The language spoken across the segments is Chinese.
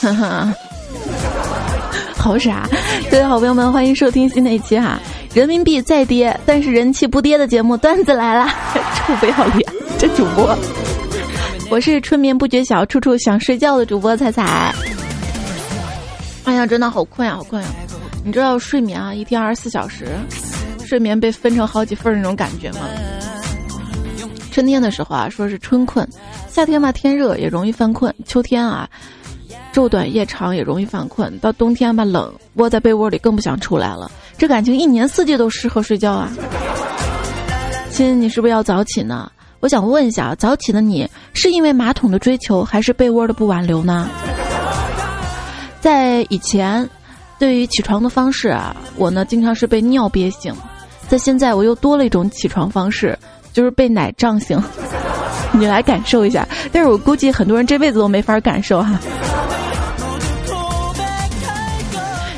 哈哈，好傻！各位好朋友们，欢迎收听新的一期哈。人民币再跌，但是人气不跌的节目段子来了，臭 不要脸！这主播，我是春眠不觉晓，处处想睡觉的主播彩彩。哎呀，真的好困呀，好困呀！你知道睡眠啊，一天二十四小时，睡眠被分成好几份那种感觉吗？春天的时候啊，说是春困；夏天嘛，天热也容易犯困；秋天啊，昼短夜长也容易犯困；到冬天吧，冷，窝在被窝里更不想出来了。这感情一年四季都适合睡觉啊！亲，你是不是要早起呢？我想问一下，早起的你是因为马桶的追求，还是被窝的不挽留呢？在以前，对于起床的方式啊，我呢经常是被尿憋醒；在现在，我又多了一种起床方式。就是被奶胀醒，你来感受一下。但是我估计很多人这辈子都没法感受哈。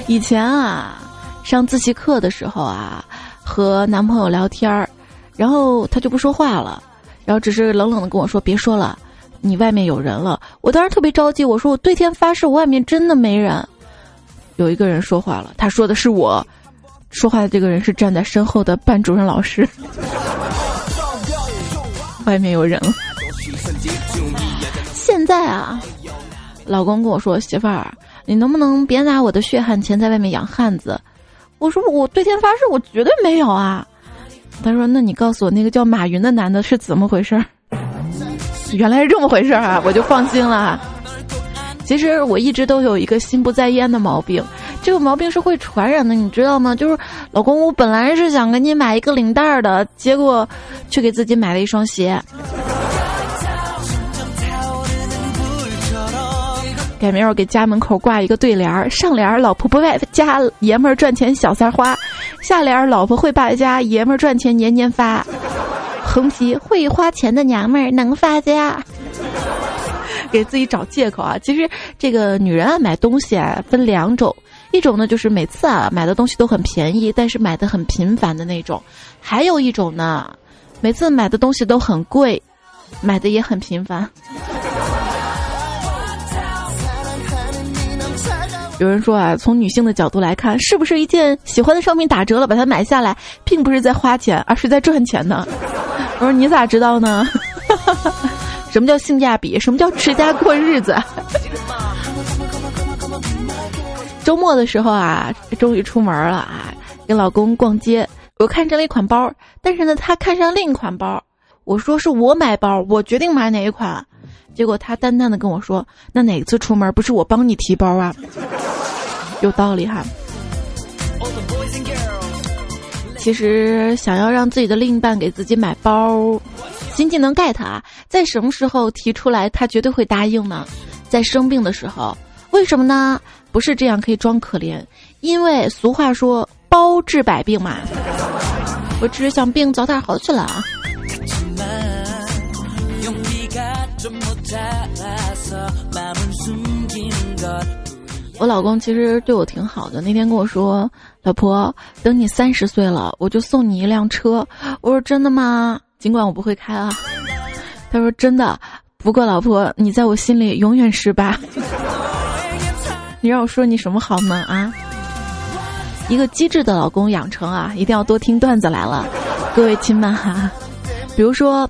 以前啊，上自习课的时候啊，和男朋友聊天儿，然后他就不说话了，然后只是冷冷的跟我说：“别说了，你外面有人了。”我当时特别着急，我说：“我对天发誓，我外面真的没人。”有一个人说话了，他说的是我，说话的这个人是站在身后的班主任老师。外面有人了。现在啊，老公跟我说：“媳妇儿，你能不能别拿我的血汗钱在外面养汉子？”我说：“我对天发誓，我绝对没有啊。”他说：“那你告诉我，那个叫马云的男的是怎么回事？”原来是这么回事啊，我就放心了。其实我一直都有一个心不在焉的毛病，这个毛病是会传染的，你知道吗？就是老公，我本来是想给你买一个领带的，结果却给自己买了一双鞋。改明儿我给家门口挂一个对联儿，上联儿老婆不外家，爷们儿赚钱小三花；下联儿老婆会败家，爷们儿赚钱年年发。横批：会花钱的娘们儿能发家。给自己找借口啊！其实这个女人啊，买东西啊分两种，一种呢就是每次啊买的东西都很便宜，但是买的很频繁的那种；还有一种呢，每次买的东西都很贵，买的也很频繁。有人说啊，从女性的角度来看，是不是一件喜欢的商品打折了，把它买下来，并不是在花钱，而是在赚钱呢？我说你咋知道呢？什么叫性价比？什么叫持家过日子？周末的时候啊，终于出门了啊，跟老公逛街，我看上了一款包，但是呢，他看上另一款包。我说是我买包，我决定买哪一款。结果他淡淡的跟我说：“那哪次出门不是我帮你提包啊？”有道理哈。其实想要让自己的另一半给自己买包。仅仅能 get 啊，在什么时候提出来，他绝对会答应呢？在生病的时候，为什么呢？不是这样可以装可怜，因为俗话说“包治百病”嘛。我只是想病早点好起来啊。我老公其实对我挺好的，那天跟我说：“老婆，等你三十岁了，我就送你一辆车。”我说：“真的吗？”尽管我不会开啊，他说真的。不过老婆，你在我心里永远是吧？你让我说你什么好呢？啊，一个机智的老公养成啊，一定要多听段子来了，各位亲们哈。比如说，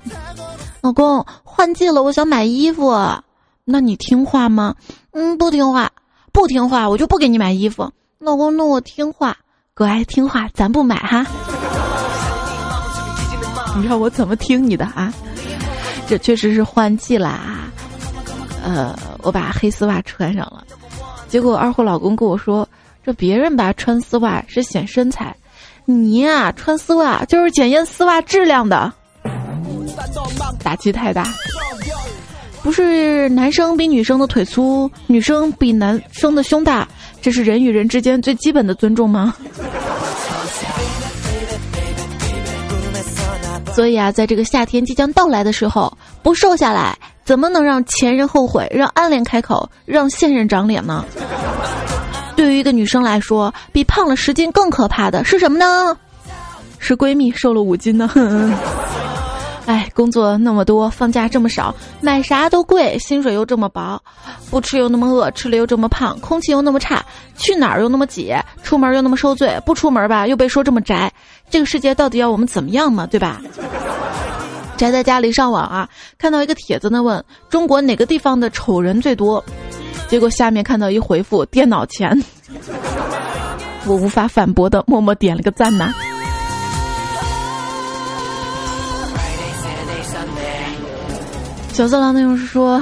老公换季了，我想买衣服，那你听话吗？嗯，不听话，不听话，我就不给你买衣服。老公，那我听话，乖听话，咱不买哈。你让我怎么听你的啊？这确实是换季啦，呃，我把黑丝袜穿上了，结果二货老公跟我说，这别人吧穿丝袜是显身材，你呀穿丝袜就是检验丝袜质量的，打击太大。不是男生比女生的腿粗，女生比男生的胸大，这是人与人之间最基本的尊重吗？所以啊，在这个夏天即将到来的时候，不瘦下来，怎么能让前任后悔，让暗恋开口，让现任长脸呢？对于一个女生来说，比胖了十斤更可怕的是什么呢？是闺蜜瘦了五斤呢。哎，工作那么多，放假这么少，买啥都贵，薪水又这么薄，不吃又那么饿，吃了又这么胖，空气又那么差，去哪儿又那么挤，出门又那么受罪，不出门吧又被说这么宅，这个世界到底要我们怎么样嘛？对吧？宅在家里上网啊，看到一个帖子呢，问中国哪个地方的丑人最多，结果下面看到一回复电脑前，我无法反驳的默默点了个赞呐。小色狼内容是说：“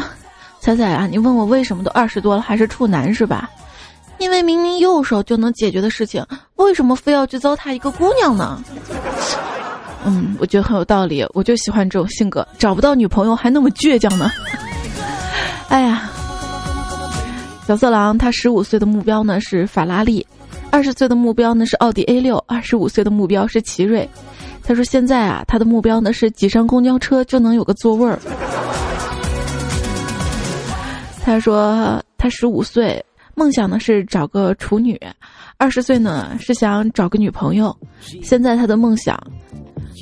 彩彩啊，你问我为什么都二十多了还是处男是吧？因为明明右手就能解决的事情，为什么非要去糟蹋一个姑娘呢？”嗯，我觉得很有道理，我就喜欢这种性格，找不到女朋友还那么倔强呢。哎呀，小色狼他十五岁的目标呢是法拉利，二十岁的目标呢是奥迪 A 六，二十五岁的目标是奇瑞。他说现在啊，他的目标呢是挤上公交车就能有个座位儿。他说他十五岁，梦想呢是找个处女，二十岁呢是想找个女朋友，现在他的梦想。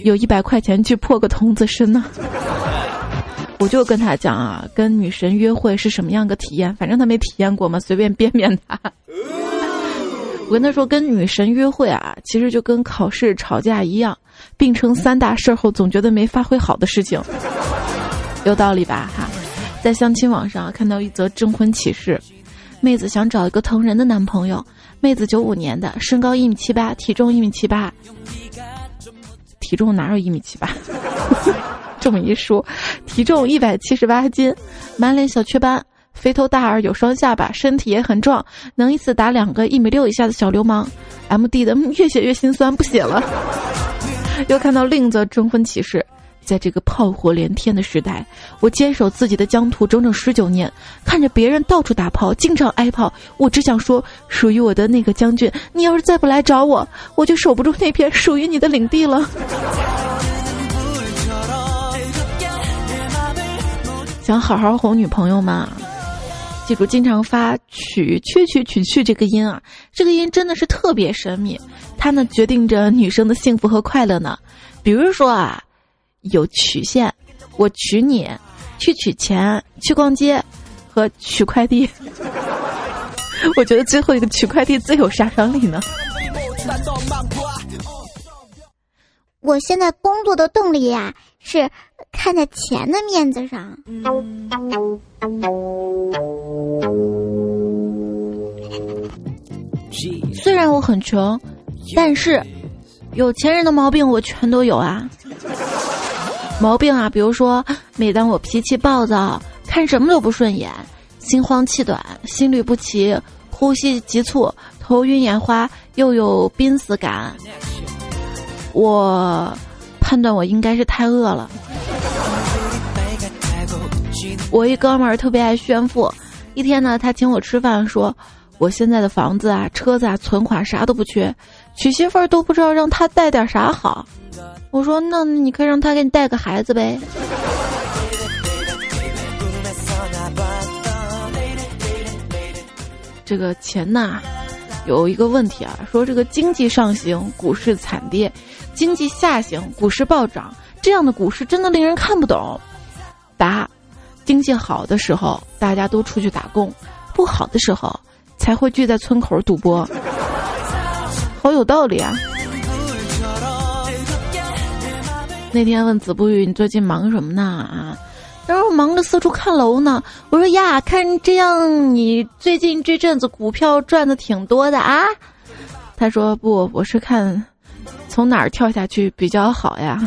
有一百块钱去破个童子身呢，我就跟他讲啊，跟女神约会是什么样个体验？反正他没体验过嘛，随便编编他。我跟他说，跟女神约会啊，其实就跟考试吵架一样，并称三大事后总觉得没发挥好的事情，有道理吧？哈，在相亲网上看到一则征婚启事，妹子想找一个疼人的男朋友，妹子九五年的，身高一米七八，体重一米七八。体重哪有一米七八？这么一说，体重一百七十八斤，满脸小雀斑，肥头大耳有双下巴，身体也很壮，能一次打两个一米六以下的小流氓。M D 的 越写越心酸，不写了。又看到另一则征婚启事。在这个炮火连天的时代，我坚守自己的疆土整整十九年，看着别人到处打炮，经常挨炮，我只想说，属于我的那个将军，你要是再不来找我，我就守不住那片属于你的领地了。想好好哄女朋友吗？记住，经常发取去去取去这个音啊，这个音真的是特别神秘，它呢决定着女生的幸福和快乐呢。比如说啊。有曲线，我娶你，去取钱，去逛街，和取快递。我觉得最后一个取快递最有杀伤力呢。我现在工作的动力呀，是看在钱的面子上。虽然我很穷，但是有钱人的毛病我全都有啊。毛病啊，比如说，每当我脾气暴躁，看什么都不顺眼，心慌气短，心律不齐，呼吸急促，头晕眼花，又有濒死感，我判断我应该是太饿了。我一哥们儿特别爱炫富，一天呢，他请我吃饭，说我现在的房子啊、车子啊、存款啥都不缺，娶媳妇儿都不知道让他带点啥好。我说：“那你可以让他给你带个孩子呗。”这个钱呐，有一个问题啊，说这个经济上行，股市惨跌；经济下行，股市暴涨。这样的股市真的令人看不懂。答：经济好的时候，大家都出去打工；不好的时候，才会聚在村口赌博。好有道理啊！那天问子不语，你最近忙什么呢？啊，他说忙着四处看楼呢。我说呀，看这样，你最近这阵子股票赚的挺多的啊。他说不，我是看从哪儿跳下去比较好呀。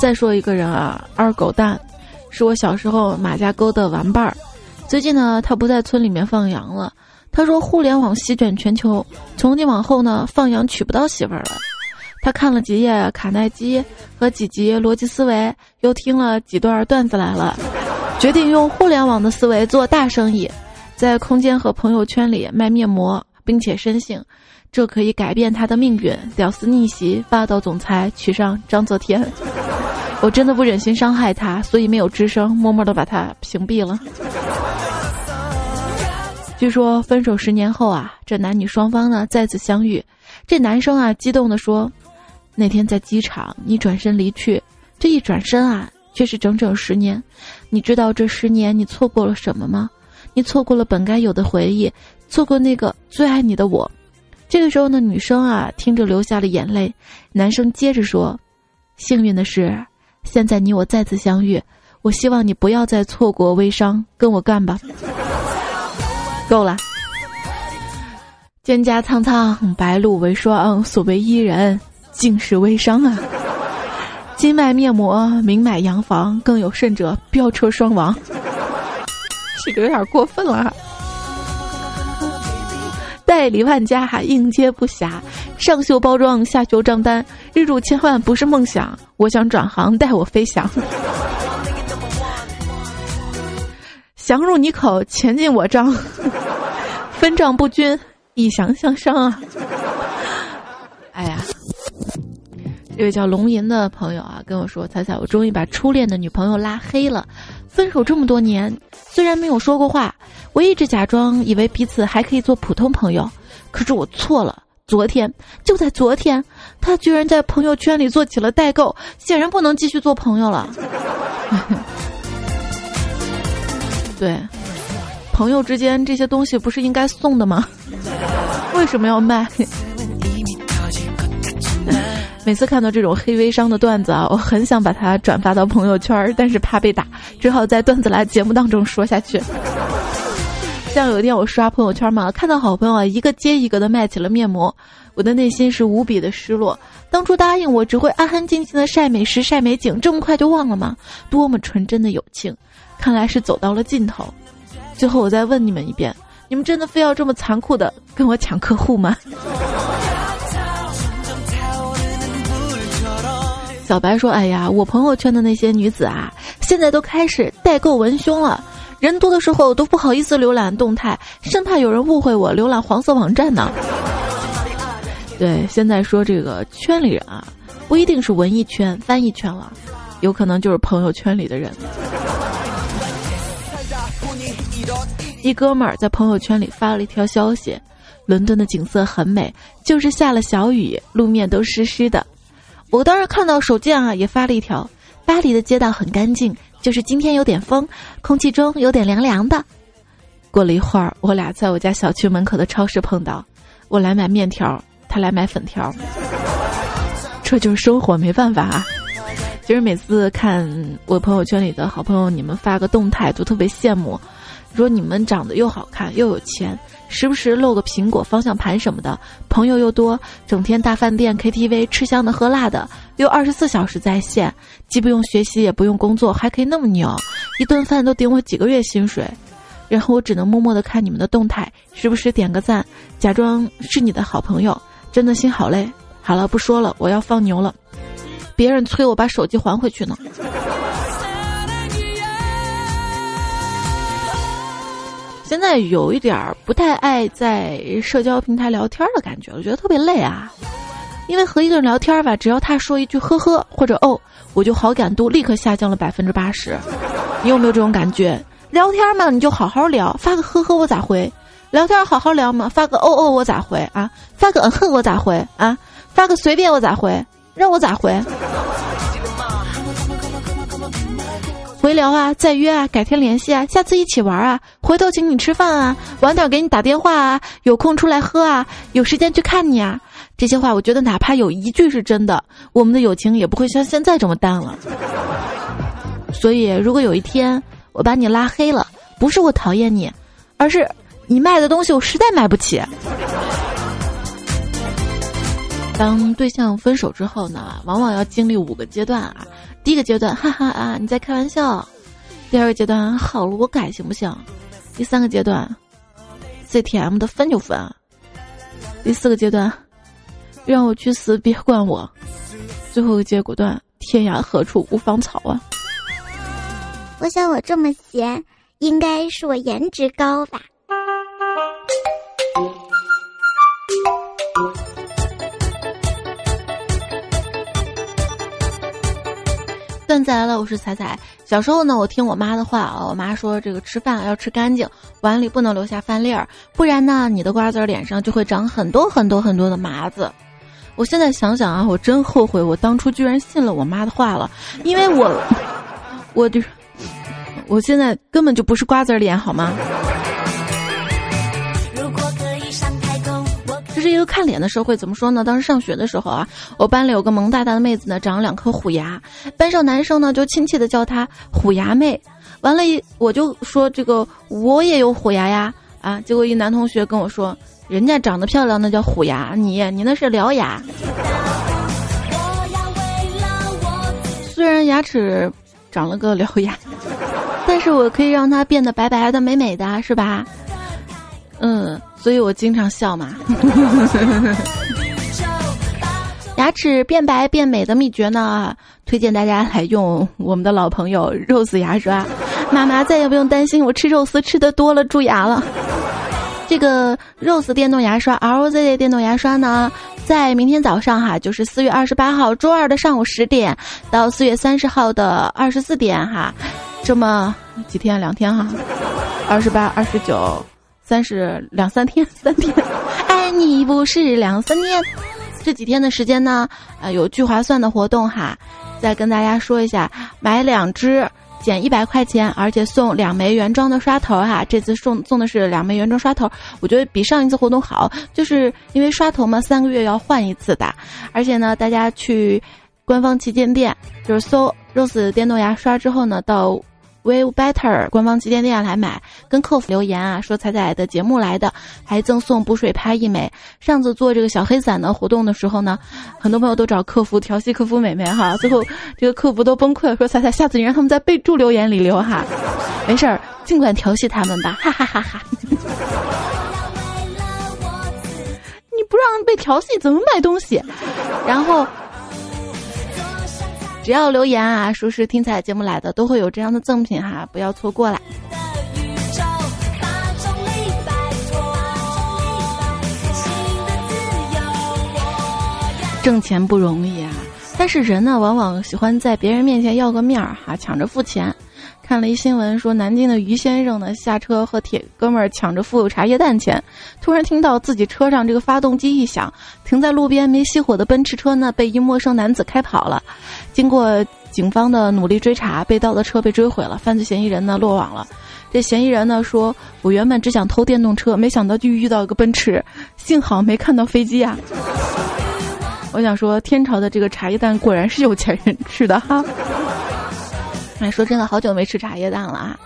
再说一个人啊，二狗蛋，是我小时候马家沟的玩伴儿。最近呢，他不在村里面放羊了。他说：“互联网席卷全球，从今往后呢，放羊娶不到媳妇儿了。”他看了几页卡耐基和几集逻辑思维，又听了几段段子来了，决定用互联网的思维做大生意，在空间和朋友圈里卖面膜，并且深信这可以改变他的命运。屌丝逆袭，霸道总裁娶上张泽天。我真的不忍心伤害他，所以没有吱声，默默的把他屏蔽了。据说分手十年后啊，这男女双方呢再次相遇，这男生啊激动地说：“那天在机场，你转身离去，这一转身啊，却是整整十年。你知道这十年你错过了什么吗？你错过了本该有的回忆，错过那个最爱你的我。”这个时候呢，女生啊听着流下了眼泪，男生接着说：“幸运的是，现在你我再次相遇。”我希望你不要再错过微商，跟我干吧。够了，蒹葭苍苍，白露为霜。所谓伊人，竟是微商啊！金卖面膜，明买洋房，更有甚者，飙车双亡。这个有点过分了。代理万家，应接不暇。上秀包装，下秀账单，日入千万不是梦想。我想转行，带我飞翔。翔入你口，钱进我账，分账不均，一祥相伤啊！哎呀，这位叫龙吟的朋友啊，跟我说：“彩彩，我终于把初恋的女朋友拉黑了。分手这么多年，虽然没有说过话，我一直假装以为彼此还可以做普通朋友。可是我错了，昨天就在昨天，他居然在朋友圈里做起了代购，显然不能继续做朋友了。”对，朋友之间这些东西不是应该送的吗？为什么要卖？每次看到这种黑微商的段子啊，我很想把它转发到朋友圈，但是怕被打，只好在段子来节目当中说下去。像有一天我刷朋友圈嘛，看到好朋友啊一个接一个的卖起了面膜，我的内心是无比的失落。当初答应我只会安安静静的晒美食晒美景，这么快就忘了吗？多么纯真的友情！看来是走到了尽头，最后我再问你们一遍：你们真的非要这么残酷的跟我抢客户吗？小白说：“哎呀，我朋友圈的那些女子啊，现在都开始代购文胸了，人多的时候都不好意思浏览动态，生怕有人误会我浏览黄色网站呢。”对，现在说这个圈里人啊，不一定是文艺圈、翻译圈了，有可能就是朋友圈里的人。一哥们儿在朋友圈里发了一条消息：“伦敦的景色很美，就是下了小雨，路面都湿湿的。”我当时看到手贱啊，也发了一条：“巴黎的街道很干净，就是今天有点风，空气中有点凉凉的。”过了一会儿，我俩在我家小区门口的超市碰到，我来买面条，他来买粉条。这就是生活，没办法啊。其实每次看我朋友圈里的好朋友，你们发个动态，都特别羡慕。说你们长得又好看又有钱，时不时露个苹果方向盘什么的，朋友又多，整天大饭店 KTV 吃香的喝辣的，又二十四小时在线，既不用学习也不用工作，还可以那么牛，一顿饭都顶我几个月薪水。然后我只能默默的看你们的动态，时不时点个赞，假装是你的好朋友，真的心好累。好了，不说了，我要放牛了，别人催我把手机还回去呢。现在有一点儿不太爱在社交平台聊天的感觉，我觉得特别累啊。因为和一个人聊天吧，只要他说一句“呵呵”或者“哦”，我就好感度立刻下降了百分之八十。你有没有这种感觉？聊天嘛，你就好好聊，发个“呵呵”我咋回？聊天好好聊嘛，发个“哦哦”我咋回啊？发个“嗯哼”我咋回啊？发个随便我咋回？让我咋回？回聊啊，再约啊，改天联系啊，下次一起玩啊，回头请你吃饭啊，晚点给你打电话啊，有空出来喝啊，有时间去看你啊，这些话我觉得哪怕有一句是真的，我们的友情也不会像现在这么淡了。所以，如果有一天我把你拉黑了，不是我讨厌你，而是你卖的东西我实在买不起。当对象分手之后呢，往往要经历五个阶段啊。第一个阶段，哈哈啊，你在开玩笑；第二个阶段，好了，我改行不行？第三个阶段，CTM 的分就分；第四个阶段，让我去死，别管我；最后一个结果段，天涯何处无芳草啊！我想我这么闲，应该是我颜值高吧。段子来了，我是彩彩。小时候呢，我听我妈的话啊，我妈说这个吃饭要吃干净，碗里不能留下饭粒儿，不然呢，你的瓜子脸上就会长很多很多很多的麻子。我现在想想啊，我真后悔，我当初居然信了我妈的话了，因为我，我就是，我现在根本就不是瓜子脸，好吗？一个看脸的社会，怎么说呢？当时上学的时候啊，我班里有个萌大大的妹子呢，长了两颗虎牙，班上男生呢就亲切的叫她虎牙妹。完了，一我就说这个我也有虎牙呀啊！结果一男同学跟我说，人家长得漂亮那叫虎牙，你你那是獠牙。虽然牙齿长了个獠牙，但是我可以让它变得白白的、美美的，是吧？嗯。所以我经常笑嘛。牙齿变白变美的秘诀呢？推荐大家来用我们的老朋友肉丝牙刷。妈妈再也不用担心我吃肉丝吃的多了蛀牙了。这个肉丝电动牙刷 ROZ 电动牙刷呢，在明天早上哈，就是四月二十八号周二的上午十点到四月三十号的二十四点哈，这么几天两天哈，二十八二十九。三是两三天，三天，爱你不是两三天，这几天的时间呢，呃，有聚划算的活动哈，再跟大家说一下，买两支减一百块钱，而且送两枚原装的刷头哈，这次送送的是两枚原装刷头，我觉得比上一次活动好，就是因为刷头嘛，三个月要换一次的，而且呢，大家去官方旗舰店，就是搜 Rose 电动牙刷之后呢，到。Wave Better 官方旗舰店来买，跟客服留言啊，说彩彩的节目来的，还赠送补水拍一枚。上次做这个小黑伞的活动的时候呢，很多朋友都找客服调戏客服美眉哈，最后这个客服都崩溃了，说彩彩下次你让他们在备注留言里留哈，没事儿，尽管调戏他们吧，哈哈哈哈。你不让被调戏怎么买东西？然后。只要留言啊，说是听彩节目来的，都会有这样的赠品哈，不要错过啦。挣钱不容易啊，但是人呢，往往喜欢在别人面前要个面儿哈，抢着付钱。看了一新闻，说南京的于先生呢下车和铁哥们儿抢着付茶叶蛋钱，突然听到自己车上这个发动机一响，停在路边没熄火的奔驰车呢被一陌生男子开跑了。经过警方的努力追查，被盗的车被追回了，犯罪嫌疑人呢落网了。这嫌疑人呢说：“我原本只想偷电动车，没想到就遇到一个奔驰，幸好没看到飞机啊。”我想说，天朝的这个茶叶蛋果然是有钱人吃的哈。哎，说真的，好久没吃茶叶蛋了啊！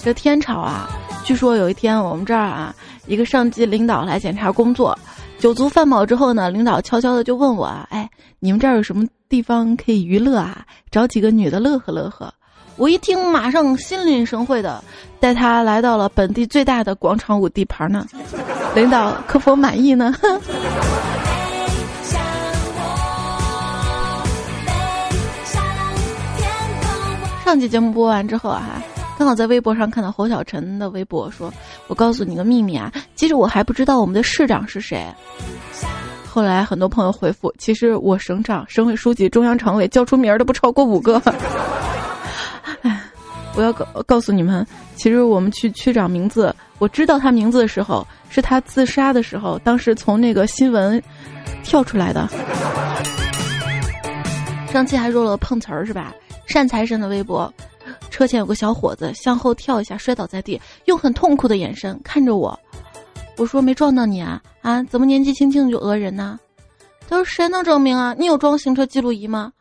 这天朝啊，据说有一天我们这儿啊，一个上级领导来检查工作，酒足饭饱之后呢，领导悄悄的就问我：“哎，你们这儿有什么地方可以娱乐啊？找几个女的乐呵乐呵。”我一听，马上心领神会的带他来到了本地最大的广场舞地盘呢。领导可否满意呢？上期节目播完之后啊，刚好在微博上看到侯小晨的微博，说：“我告诉你个秘密啊，其实我还不知道我们的市长是谁。”后来很多朋友回复：“其实我省长、省委书记、中央常委叫出名儿的不超过五个。”哎，我要告告诉你们，其实我们区区长名字，我知道他名字的时候，是他自杀的时候，当时从那个新闻跳出来的。上期还说了碰瓷儿是吧？善财神的微博，车前有个小伙子向后跳一下摔倒在地，用很痛苦的眼神看着我。我说没撞到你啊啊？怎么年纪轻轻就讹人呢？他说谁能证明啊？你有装行车记录仪吗？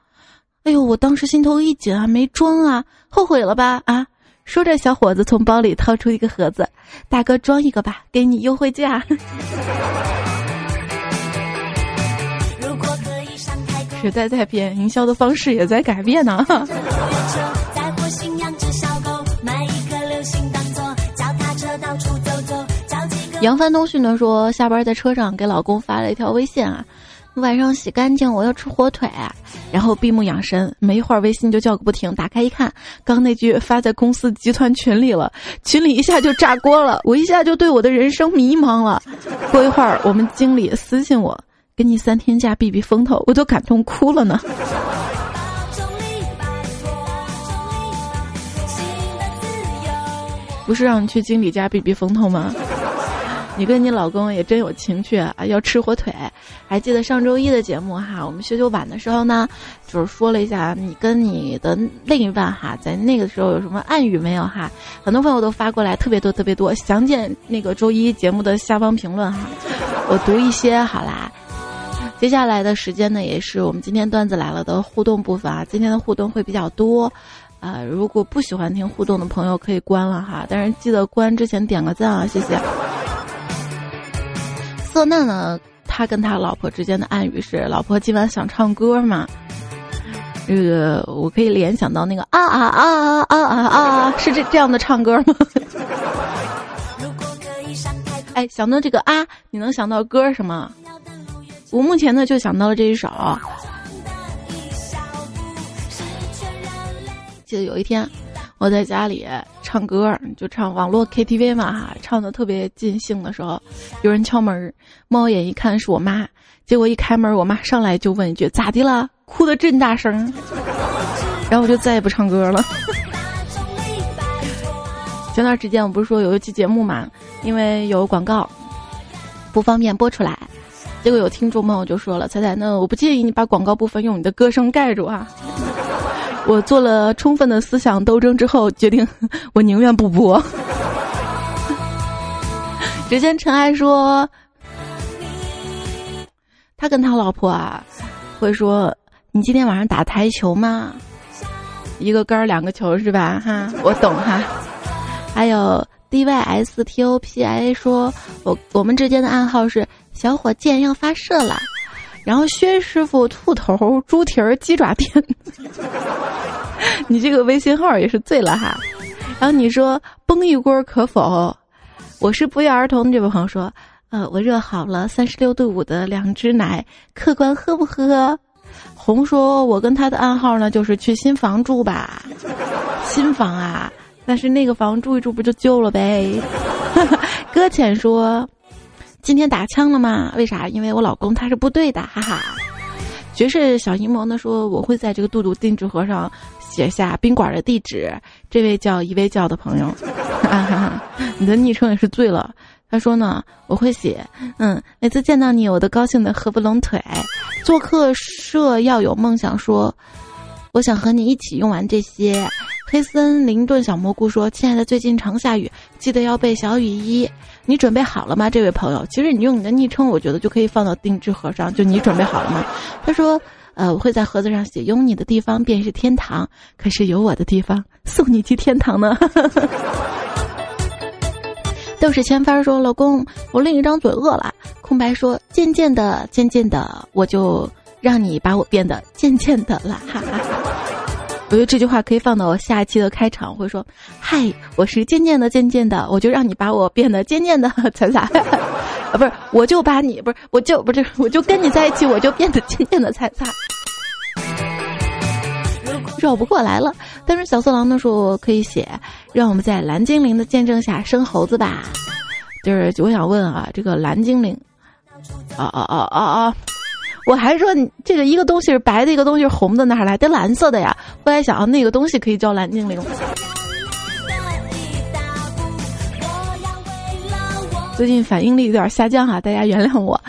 哎呦，我当时心头一紧啊，没装啊，后悔了吧啊？说着，小伙子从包里掏出一个盒子，大哥装一个吧，给你优惠价。时代在变，营销的方式也在改变呢。杨帆东旭呢说，下班在车上给老公发了一条微信啊，晚上洗干净，我要吃火腿。然后闭目养神，没一会儿微信就叫个不停。打开一看，刚那句发在公司集团群里了，群里一下就炸锅了，我一下就对我的人生迷茫了。过一会儿，我们经理私信我。给你三天假避避风头，我都感动哭了呢。不是让你去经理家避避风头吗？你跟你老公也真有情趣啊！要吃火腿。还记得上周一的节目哈，我们修修晚的时候呢，就是说了一下你跟你的另一半哈，在那个时候有什么暗语没有哈？很多朋友都发过来，特别多特别多，详见那个周一节目的下方评论哈。我读一些好啦。接下来的时间呢，也是我们今天段子来了的互动部分啊。今天的互动会比较多，啊，如果不喜欢听互动的朋友可以关了哈，但是记得关之前点个赞啊，谢谢。色嫩呢，他跟他老婆之间的暗语是：老婆今晚想唱歌吗？这个我可以联想到那个啊啊啊啊啊啊，是这这样的唱歌吗？哎，想到这个啊，你能想到歌什么？我目前呢就想到了这一首。记得有一天，我在家里唱歌，就唱网络 KTV 嘛，唱的特别尽兴的时候，有人敲门，猫眼一看是我妈，结果一开门，我妈上来就问一句：“咋的了？哭的真大声。”然后我就再也不唱歌了。前段时间我不是说有一期节目嘛，因为有广告，不方便播出来。结果有听众朋友就说了：“彩彩，那我不介意你把广告部分用你的歌声盖住啊。”我做了充分的思想斗争之后，决定我宁愿不播。只见尘埃说：“他跟他老婆啊，会说你今天晚上打台球吗？一个杆儿两个球是吧？哈，我懂哈。还有 D Y S T O P I 说，我我们之间的暗号是。”小火箭要发射了，然后薛师傅兔头猪蹄儿鸡爪店，你这个微信号也是醉了哈。然后你说崩一锅可否？我是不约而同这位朋友说，呃，我热好了三十六度五的两只奶，客官喝不喝？红说，我跟他的暗号呢，就是去新房住吧，新房啊，但是那个房住一住不就旧了呗？搁浅说。今天打枪了吗？为啥？因为我老公他是部队的，哈哈。爵士小阴谋呢说，我会在这个杜杜定制盒上写下宾馆的地址。这位叫一位叫的朋友，哈哈你的昵称也是醉了。他说呢，我会写，嗯，每次见到你，我都高兴的合不拢腿。做客社要有梦想，说，我想和你一起用完这些。黑森林顿小蘑菇说：“亲爱的，最近常下雨，记得要备小雨衣。你准备好了吗，这位朋友？其实你用你的昵称，我觉得就可以放到定制盒上。就你准备好了吗？”他说：“呃，我会在盒子上写，有你的地方便是天堂。可是有我的地方，送你去天堂呢。”都是千帆说：“老公，我另一张嘴饿了。”空白说：“渐渐的，渐渐的，我就让你把我变得渐渐的了。”哈哈。我觉得这句话可以放到我下一期的开场，会说：“嗨，我是渐渐的渐渐的，我就让你把我变得渐渐的彩彩，啊，不是，我就把你不是，我就不是，我就跟你在一起，我就变得渐渐的彩彩，绕不过来了。但是小色狼呢说可以写，让我们在蓝精灵的见证下生猴子吧。就是我想问啊，这个蓝精灵，啊啊啊啊啊！我还说这个一个东西是白的，一个东西是红的，哪来的蓝色的呀？后来想啊，那个东西可以叫蓝精灵。最近反应力有点下降哈，大家原谅我。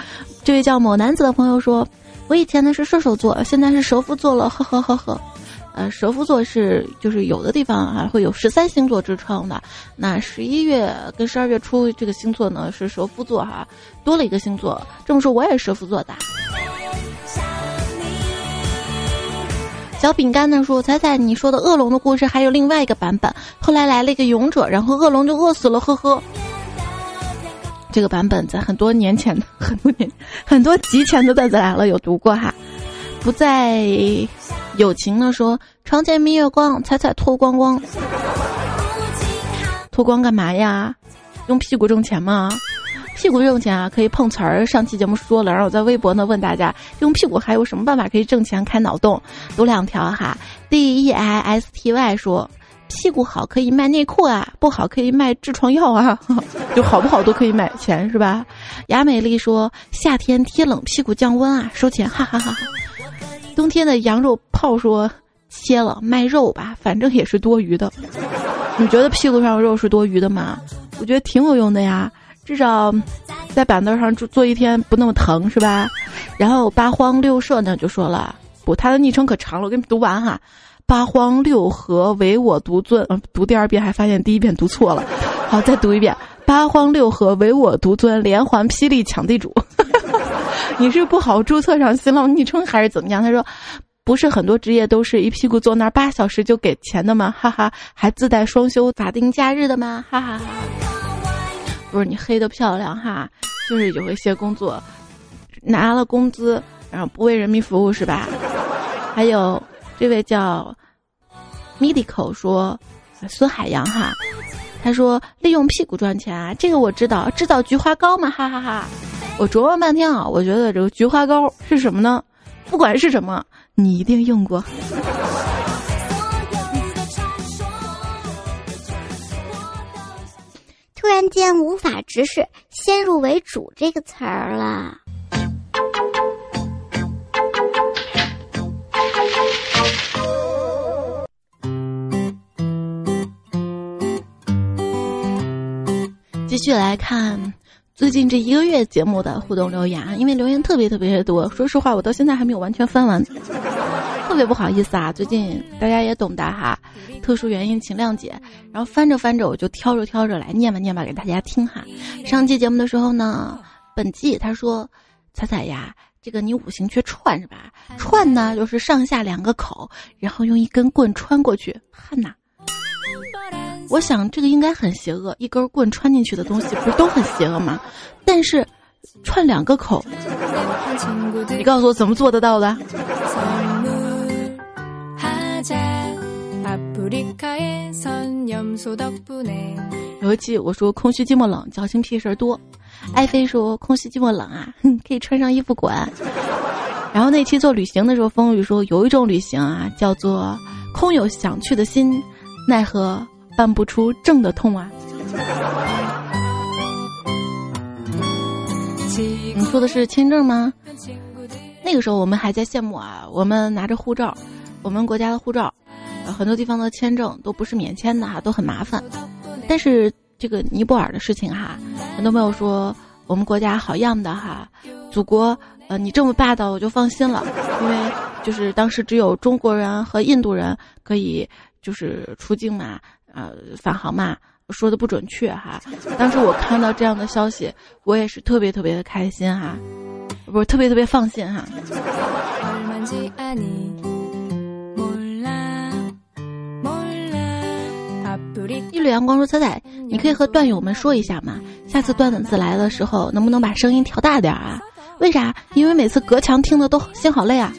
这位叫某男子的朋友说，我以前呢是射手座，现在是蛇夫座了，呵呵呵呵。呃，蛇夫座是就是有的地方还会有十三星座之称的。那十一月跟十二月初这个星座呢是蛇夫座哈，多了一个星座。这么说我也是蛇夫座的。小饼干呢说：“彩彩，你说的恶龙的故事还有另外一个版本，后来来了一个勇者，然后恶龙就饿死了，呵呵。”这个版本在很多年前的很多年很多集前的段子来了有读过哈。不再友情的说：“床前明月光，彩彩脱光光，脱光干嘛呀？用屁股挣钱吗？”屁股挣钱啊，可以碰瓷儿。上期节目说了，然后我在微博呢问大家，用屁股还有什么办法可以挣钱？开脑洞，读两条哈。D E I S T Y 说，屁股好可以卖内裤啊，不好可以卖痔疮药啊，就好不好都可以卖钱是吧？雅美丽说，夏天贴冷屁股降温啊，收钱，哈哈哈哈。冬天的羊肉泡说，切了卖肉吧，反正也是多余的。你觉得屁股上肉是多余的吗？我觉得挺有用的呀，至少在板凳上坐坐一天不那么疼，是吧？然后八荒六社呢就说了，不，他的昵称可长了，我给你读完哈。八荒六合唯我独尊，读第二遍还发现第一遍读错了，好，再读一遍。八荒六合唯我独尊，连环霹雳抢地主。你是不好注册上新浪昵称还是怎么样？他说，不是很多职业都是一屁股坐那儿八小时就给钱的吗？哈哈，还自带双休法定假日的吗？哈哈哈，不是你黑的漂亮哈，就是有一些工作拿了工资然后不为人民服务是吧？还有这位叫 Medical 说孙海洋哈。他说：“利用屁股赚钱啊，这个我知道，制造菊花膏嘛，哈哈哈！我琢磨半天啊，我觉得这个菊花膏是什么呢？不管是什么，你一定用过。”突然间无法直视“先入为主”这个词儿了。继续来看最近这一个月节目的互动留言，因为留言特别特别的多。说实话，我到现在还没有完全翻完，特别不好意思啊。最近大家也懂得哈，特殊原因请谅解。然后翻着翻着，我就挑着挑着来念吧念吧给大家听哈。上期节目的时候呢，本季他说：“彩彩呀，这个你五行缺串是吧？串呢就是上下两个口，然后用一根棍穿过去，看呐。”我想这个应该很邪恶，一根棍穿进去的东西不是都很邪恶吗？但是串两个口，你告诉我怎么做得到的？有一期我说空虚寂寞冷，矫情屁事儿多，爱妃说空虚寂寞冷啊，可以穿上衣服滚。然后那期做旅行的时候，风雨说有一种旅行啊，叫做空有想去的心，奈何。办不出正的痛啊！你说的是签证吗？那个时候我们还在羡慕啊，我们拿着护照，我们国家的护照，很多地方的签证都不是免签的哈，都很麻烦。但是这个尼泊尔的事情哈，很多朋友说我们国家好样的哈，祖国，呃，你这么霸道我就放心了，因为就是当时只有中国人和印度人可以就是出境嘛。呃，返航嘛，说的不准确哈。当时我看到这样的消息，我也是特别特别的开心哈，不是特别特别放心哈。一缕阳光说：“彩彩，你可以和段友们说一下吗？下次段子来的时候，能不能把声音调大点啊？为啥？因为每次隔墙听的都心好累啊。”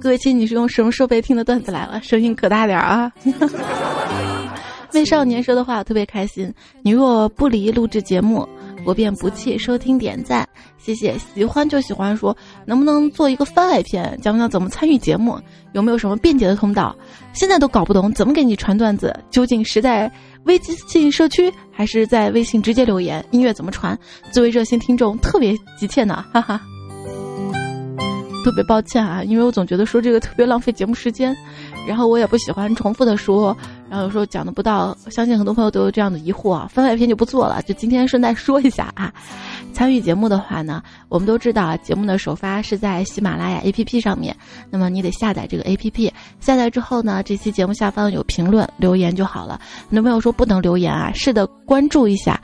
各位亲，你是用什么设备听的段子来了？声音可大点啊！为少年说的话，我特别开心。你若不离录制节目，我便不弃收听点赞。谢谢，喜欢就喜欢说，能不能做一个番外篇，讲讲怎么参与节目？有没有什么便捷的通道？现在都搞不懂怎么给你传段子，究竟是在微信社区，还是在微信直接留言？音乐怎么传？作为热心听众，特别急切呢，哈哈。特别抱歉啊，因为我总觉得说这个特别浪费节目时间，然后我也不喜欢重复的说，然后有时候讲的不到，相信很多朋友都有这样的疑惑啊。番外篇就不做了，就今天顺带说一下啊。参与节目的话呢，我们都知道节目的首发是在喜马拉雅 APP 上面，那么你得下载这个 APP，下载之后呢，这期节目下方有评论留言就好了。很多朋友说不能留言啊，是的，关注一下。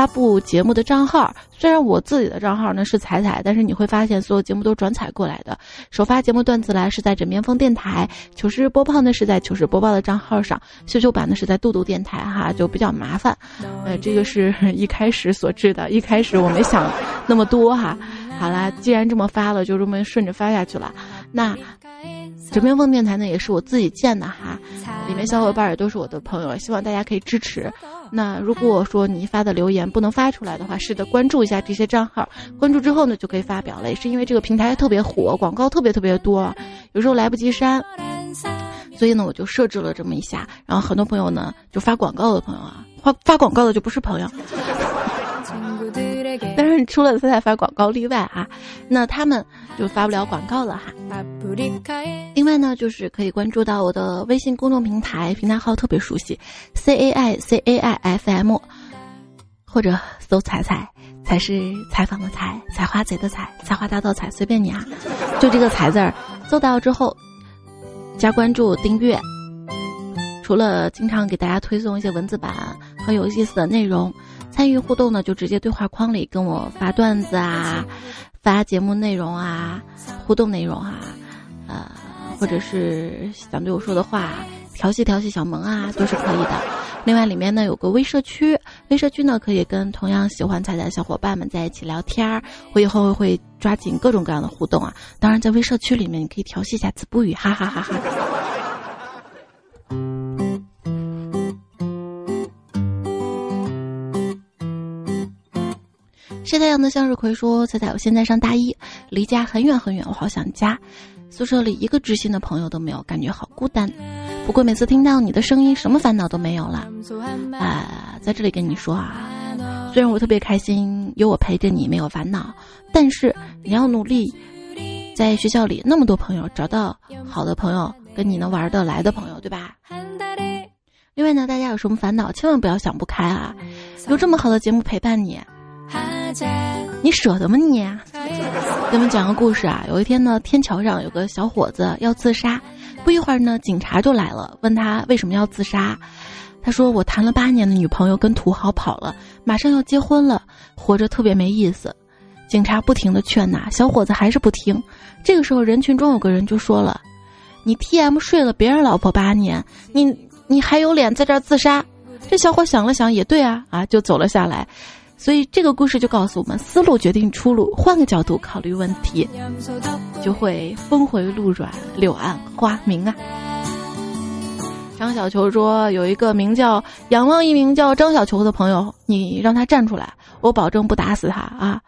发布节目的账号，虽然我自己的账号呢是彩彩，但是你会发现所有节目都转采过来的。首发节目段子来是在枕边风电台，糗事播报呢是在糗事播报的账号上，秀秀版呢是在杜杜电台哈，就比较麻烦。呃，这个是 一开始所致的，一开始我没想那么多哈。好啦，既然这么发了，就这么顺着发下去了。那。枕边风电台呢，也是我自己建的哈，里面小伙伴也都是我的朋友，希望大家可以支持。那如果说你发的留言不能发出来的话，是的，关注一下这些账号，关注之后呢就可以发表了。也是因为这个平台特别火，广告特别特别多，有时候来不及删，所以呢我就设置了这么一下。然后很多朋友呢就发广告的朋友啊，发发广告的就不是朋友。当然除了彩彩发广告例外啊，那他们就发不了广告了哈。另外呢，就是可以关注到我的微信公众平台，平台号特别熟悉，C A I C A I F M，或者搜“彩彩”，才是采访的采，采花贼的采，采花大盗采，随便你啊，就这个“采”字儿，搜到之后加关注订阅。除了经常给大家推送一些文字版和有意思的内容，参与互动呢，就直接对话框里跟我发段子啊，发节目内容啊，互动内容啊，呃，或者是想对我说的话，调戏调戏小萌啊，都是可以的。另外里面呢有个微社区，微社区呢可以跟同样喜欢彩彩的小伙伴们在一起聊天儿。我以后会抓紧各种各样的互动啊，当然在微社区里面你可以调戏一下子不语，哈哈哈哈。晒太阳的向日葵说：“彩彩，我现在上大一，离家很远很远，我好想家。宿舍里一个知心的朋友都没有，感觉好孤单。不过每次听到你的声音，什么烦恼都没有了。啊，在这里跟你说啊，虽然我特别开心有我陪着你，没有烦恼，但是你要努力，在学校里那么多朋友，找到好的朋友，跟你能玩得来的朋友，对吧？另外呢，大家有什么烦恼，千万不要想不开啊，有这么好的节目陪伴你。”你舍得吗你？给你们讲个故事啊。有一天呢，天桥上有个小伙子要自杀，不一会儿呢，警察就来了，问他为什么要自杀。他说：“我谈了八年的女朋友跟土豪跑了，马上要结婚了，活着特别没意思。”警察不停的劝呐，小伙子还是不听。这个时候，人群中有个人就说了：“你 T M 睡了别人老婆八年，你你还有脸在这儿自杀？”这小伙想了想，也对啊，啊，就走了下来。所以这个故事就告诉我们：思路决定出路，换个角度考虑问题，就会峰回路转，柳暗花明啊。张小球说：“有一个名叫仰望一名叫张小球的朋友，你让他站出来，我保证不打死他啊。”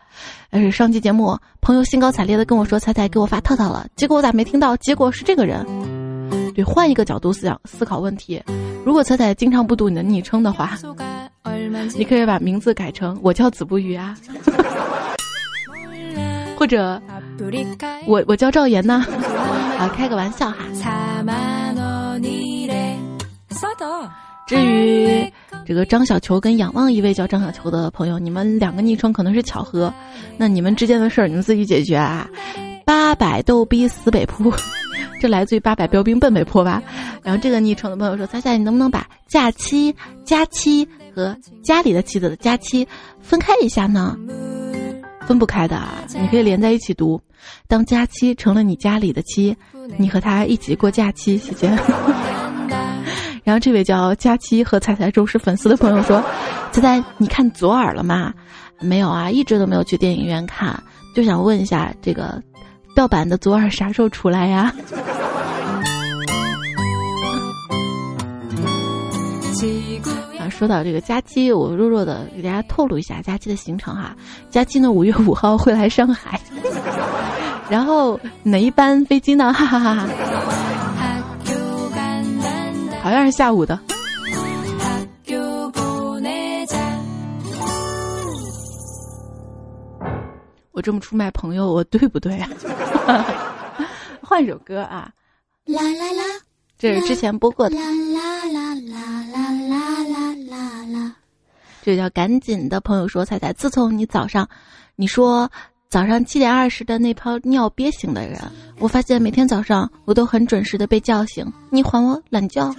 呃，上期节目朋友兴高采烈的跟我说：“彩彩给我发套套了。”结果我咋没听到？结果是这个人。对，换一个角度思想思考问题。如果彩彩经常不读你的昵称的话。你可以把名字改成我叫子不语啊，或者我我叫赵岩呢，啊，开个玩笑哈。至于这个张小球跟仰望一位叫张小球的朋友，你们两个昵称可能是巧合，那你们之间的事儿你们自己解决啊。八百逗逼死北坡，这来自于八百标兵奔北坡吧？然后这个昵称的朋友说：“猜猜你能不能把假期假期？”和家里的妻子的假期分开一下呢？分不开的，你可以连在一起读。当假期成了你家里的妻，你和他一起过假期，期间。然后这位叫佳期和彩彩忠实粉丝的朋友说：“彩彩，你看左耳了吗？没有啊，一直都没有去电影院看，就想问一下，这个盗版的左耳啥时候出来呀？”啊说到这个假期，我弱弱的给大家透露一下假期的行程哈。假期呢，五月五号 会来上海，然后哪一班飞机呢？哈哈哈哈，好像是下午的。我这么出卖朋友，我对不对啊？换首歌啊！啦啦啦，这是之前播过的。啦啦啦啦啦啦啦。这叫赶紧的朋友说：“彩彩，自从你早上，你说早上七点二十的那泡尿憋醒的人，我发现每天早上我都很准时的被叫醒。你还我懒觉。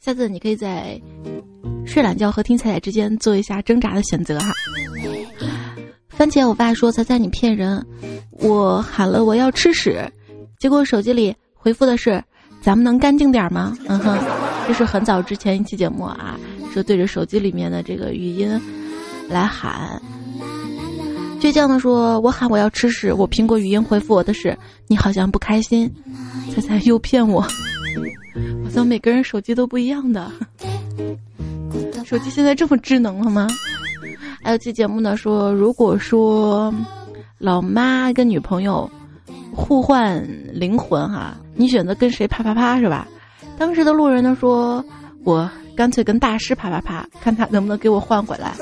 下次你可以在睡懒觉和听彩彩之间做一下挣扎的选择哈。”番茄，我爸说：“彩彩，你骗人！我喊了我要吃屎，结果手机里回复的是。”咱们能干净点吗？嗯哼，这是很早之前一期节目啊，说对着手机里面的这个语音来喊。倔强的说：“我喊我要吃屎。”我苹果语音回复我的是：“你好像不开心。”猜猜又骗我？好像每个人手机都不一样的。手机现在这么智能了吗？还有期节目呢，说如果说老妈跟女朋友互换灵魂哈。你选择跟谁啪啪啪是吧？当时的路人呢说，我干脆跟大师啪啪啪，看他能不能给我换回来。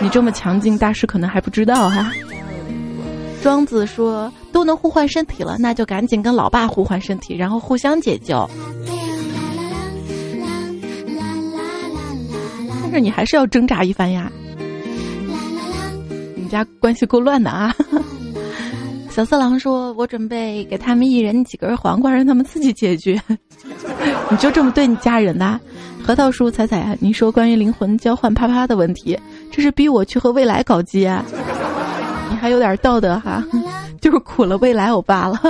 你这么强劲，大师可能还不知道哈。庄子说都能互换身体了，那就赶紧跟老爸互换身体，然后互相解救。但是你还是要挣扎一番呀。你家关系够乱的啊。小色狼说：“我准备给他们一人几根黄瓜，让他们自己解决。”你就这么对你家人的？核桃叔彩彩，你说关于灵魂交换啪啪的问题，这是逼我去和未来搞基啊？你还有点道德哈，就是苦了未来欧巴了。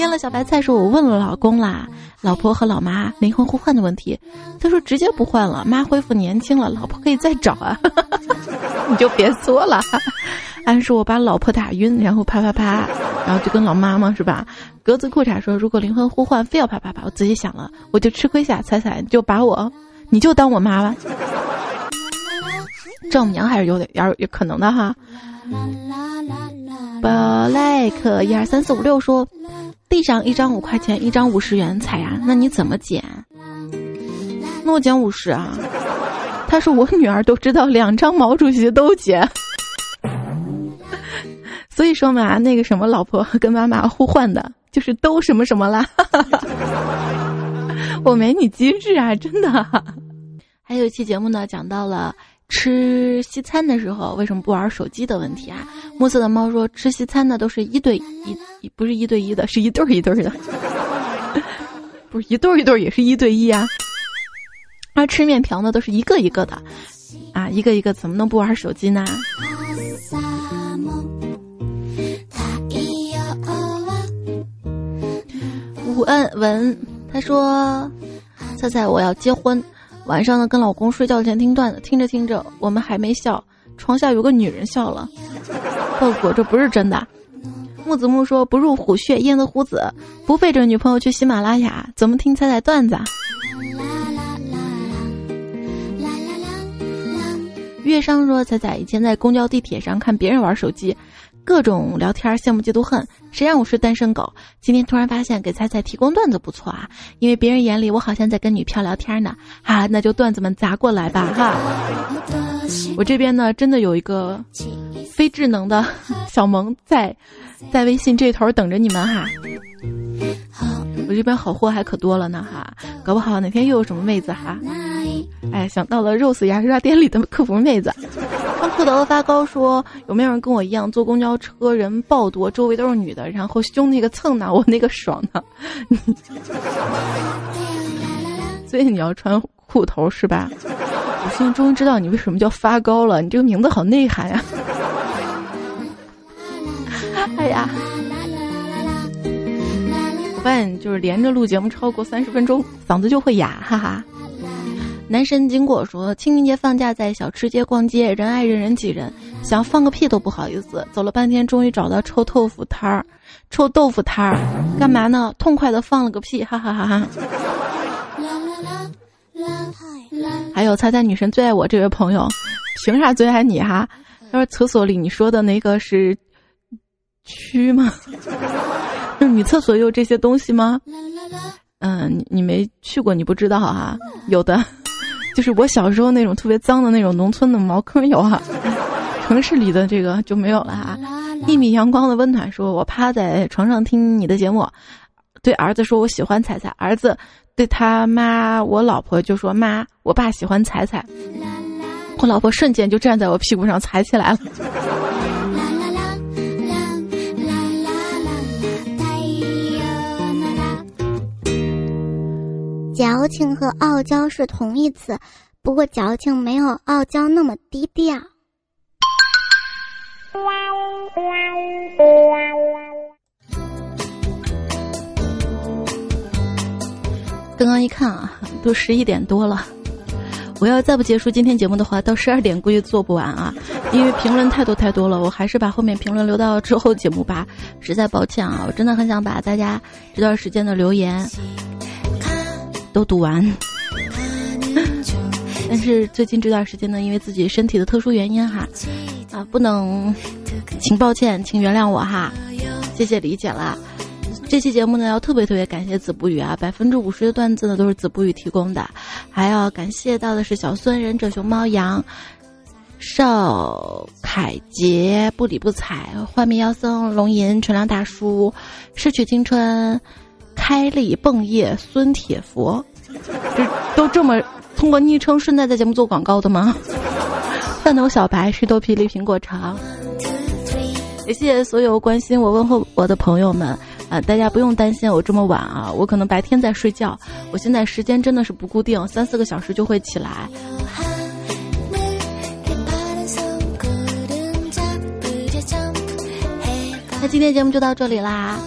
腌了小白菜说：“我问了老公啦，老婆和老妈灵魂互换的问题，他说直接不换了，妈恢复年轻了，老婆可以再找啊。你就别作了。”暗示我把老婆打晕，然后啪啪啪，然后就跟老妈妈是吧？格子裤衩说：“如果灵魂互换，非要啪啪啪。”我仔细想了，我就吃亏下，彩彩就把我，你就当我妈吧。丈母娘还是有点有有可能的哈。Black 一二三四五六说：“地上一张五块钱，一张五十元，彩呀，那你怎么捡？那我捡五十啊。”他说：“我女儿都知道，两张毛主席都捡。”所以说嘛，那个什么老婆跟妈妈互换的，就是都什么什么啦。我没你机智啊，真的。还有一期节目呢，讲到了吃西餐的时候为什么不玩手机的问题啊。暮色的猫说，吃西餐的都是一对一，不是一对一的，是一对一对的。不是一对一对也是一对一啊。而吃面条呢都是一个一个的，啊，一个一个怎么能不玩手机呢？吴恩文他说：“菜菜，我要结婚，晚上呢跟老公睡觉前听段子，听着听着，我们还没笑，床下有个女人笑了。后果这不是真的。”木子木说：“不入虎穴焉得虎子，不背着女朋友去喜马拉雅，怎么听猜猜段子？”月商说：“彩彩以前在公交、地铁上看别人玩手机。”各种聊天，羡慕嫉妒恨，谁让我是单身狗？今天突然发现给彩彩提供段子不错啊，因为别人眼里我好像在跟女票聊天呢。啊，那就段子们砸过来吧哈！我这边呢，真的有一个非智能的小萌在，在微信这头等着你们哈。我这边好货还可多了呢哈，搞不好哪天又有什么妹子哈。哎，想到了 Rose 牙刷店里的客服妹子。穿裤头发高说：“有没有人跟我一样坐公交车人爆多，周围都是女的，然后胸那个蹭呢，我那个爽呢？所以你要穿裤头是吧？我现在终于知道你为什么叫发高了，你这个名字好内涵呀！哎呀，现就是连着录节目超过三十分钟，嗓子就会哑，哈哈。”男神经过说，清明节放假在小吃街逛街，人挨人人挤人，想放个屁都不好意思。走了半天，终于找到臭豆腐摊儿，臭豆腐摊儿，干嘛呢？痛快的放了个屁，哈哈哈哈。还有猜猜女神最爱我这位朋友，凭啥最爱你哈？他说厕所里你说的那个是蛆吗？女厕所有这些东西吗？嗯，你你没去过，你不知道哈。有的。就是我小时候那种特别脏的那种农村的茅坑有啊，城市里的这个就没有了哈。一米阳光的温暖说：“我趴在床上听你的节目，对儿子说我喜欢彩彩。儿子对他妈我老婆就说妈，我爸喜欢彩彩。我老婆瞬间就站在我屁股上踩起来了。”矫情和傲娇是同义词，不过矫情没有傲娇那么低调。刚刚一看啊，都十一点多了，我要再不结束今天节目的话，到十二点估计做不完啊，因为评论太多太多了，我还是把后面评论留到之后节目吧。实在抱歉啊，我真的很想把大家这段时间的留言。都读完，但是最近这段时间呢，因为自己身体的特殊原因哈，啊，不能，请抱歉，请原谅我哈，谢谢理解了。这期节目呢，要特别特别感谢子不语啊，百分之五十的段子呢都是子不语提供的，还要感谢到的是小孙忍者熊猫羊。邵凯杰不理不睬，幻灭妖僧龙吟纯良大叔，失去青春，开立蹦业孙铁佛，这都这么通过昵称顺带在节目做广告的吗？饭头小白石头皮梨苹果肠，也谢谢所有关心我问候我的朋友们啊！大家不用担心我这么晚啊，我可能白天在睡觉，我现在时间真的是不固定，三四个小时就会起来。那今天节目就到这里啦。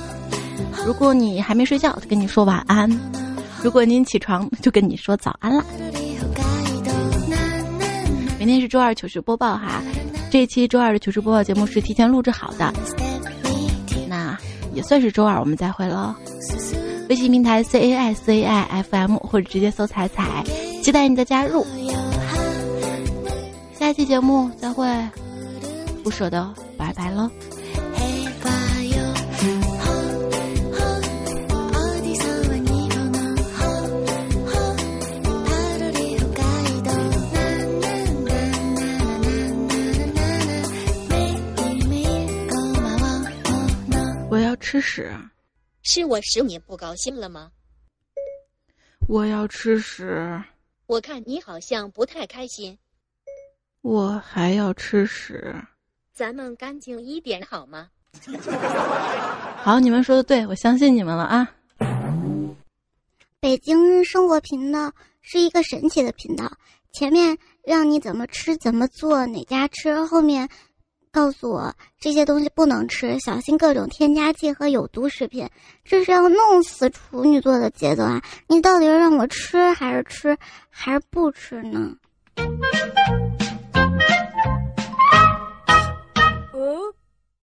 如果你还没睡觉，就跟你说晚安；如果您起床，就跟你说早安啦。明天是周二糗事播报哈，这一期周二的糗事播报节目是提前录制好的，那也算是周二我们再会喽。微信平台 C A I C A I F M 或者直接搜“彩彩”，期待你的加入。下一期节目再会，不舍得，拜拜喽。吃屎！是我使你不高兴了吗？我要吃屎！我看你好像不太开心。我还要吃屎！咱们干净一点好吗？好，你们说的对，我相信你们了啊！北京生活频道是一个神奇的频道，前面让你怎么吃怎么做哪家吃，后面。告诉我这些东西不能吃小心各种添加剂和有毒食品这是要弄死处女座的节奏啊！你到底是让我吃还是吃还是不吃呢？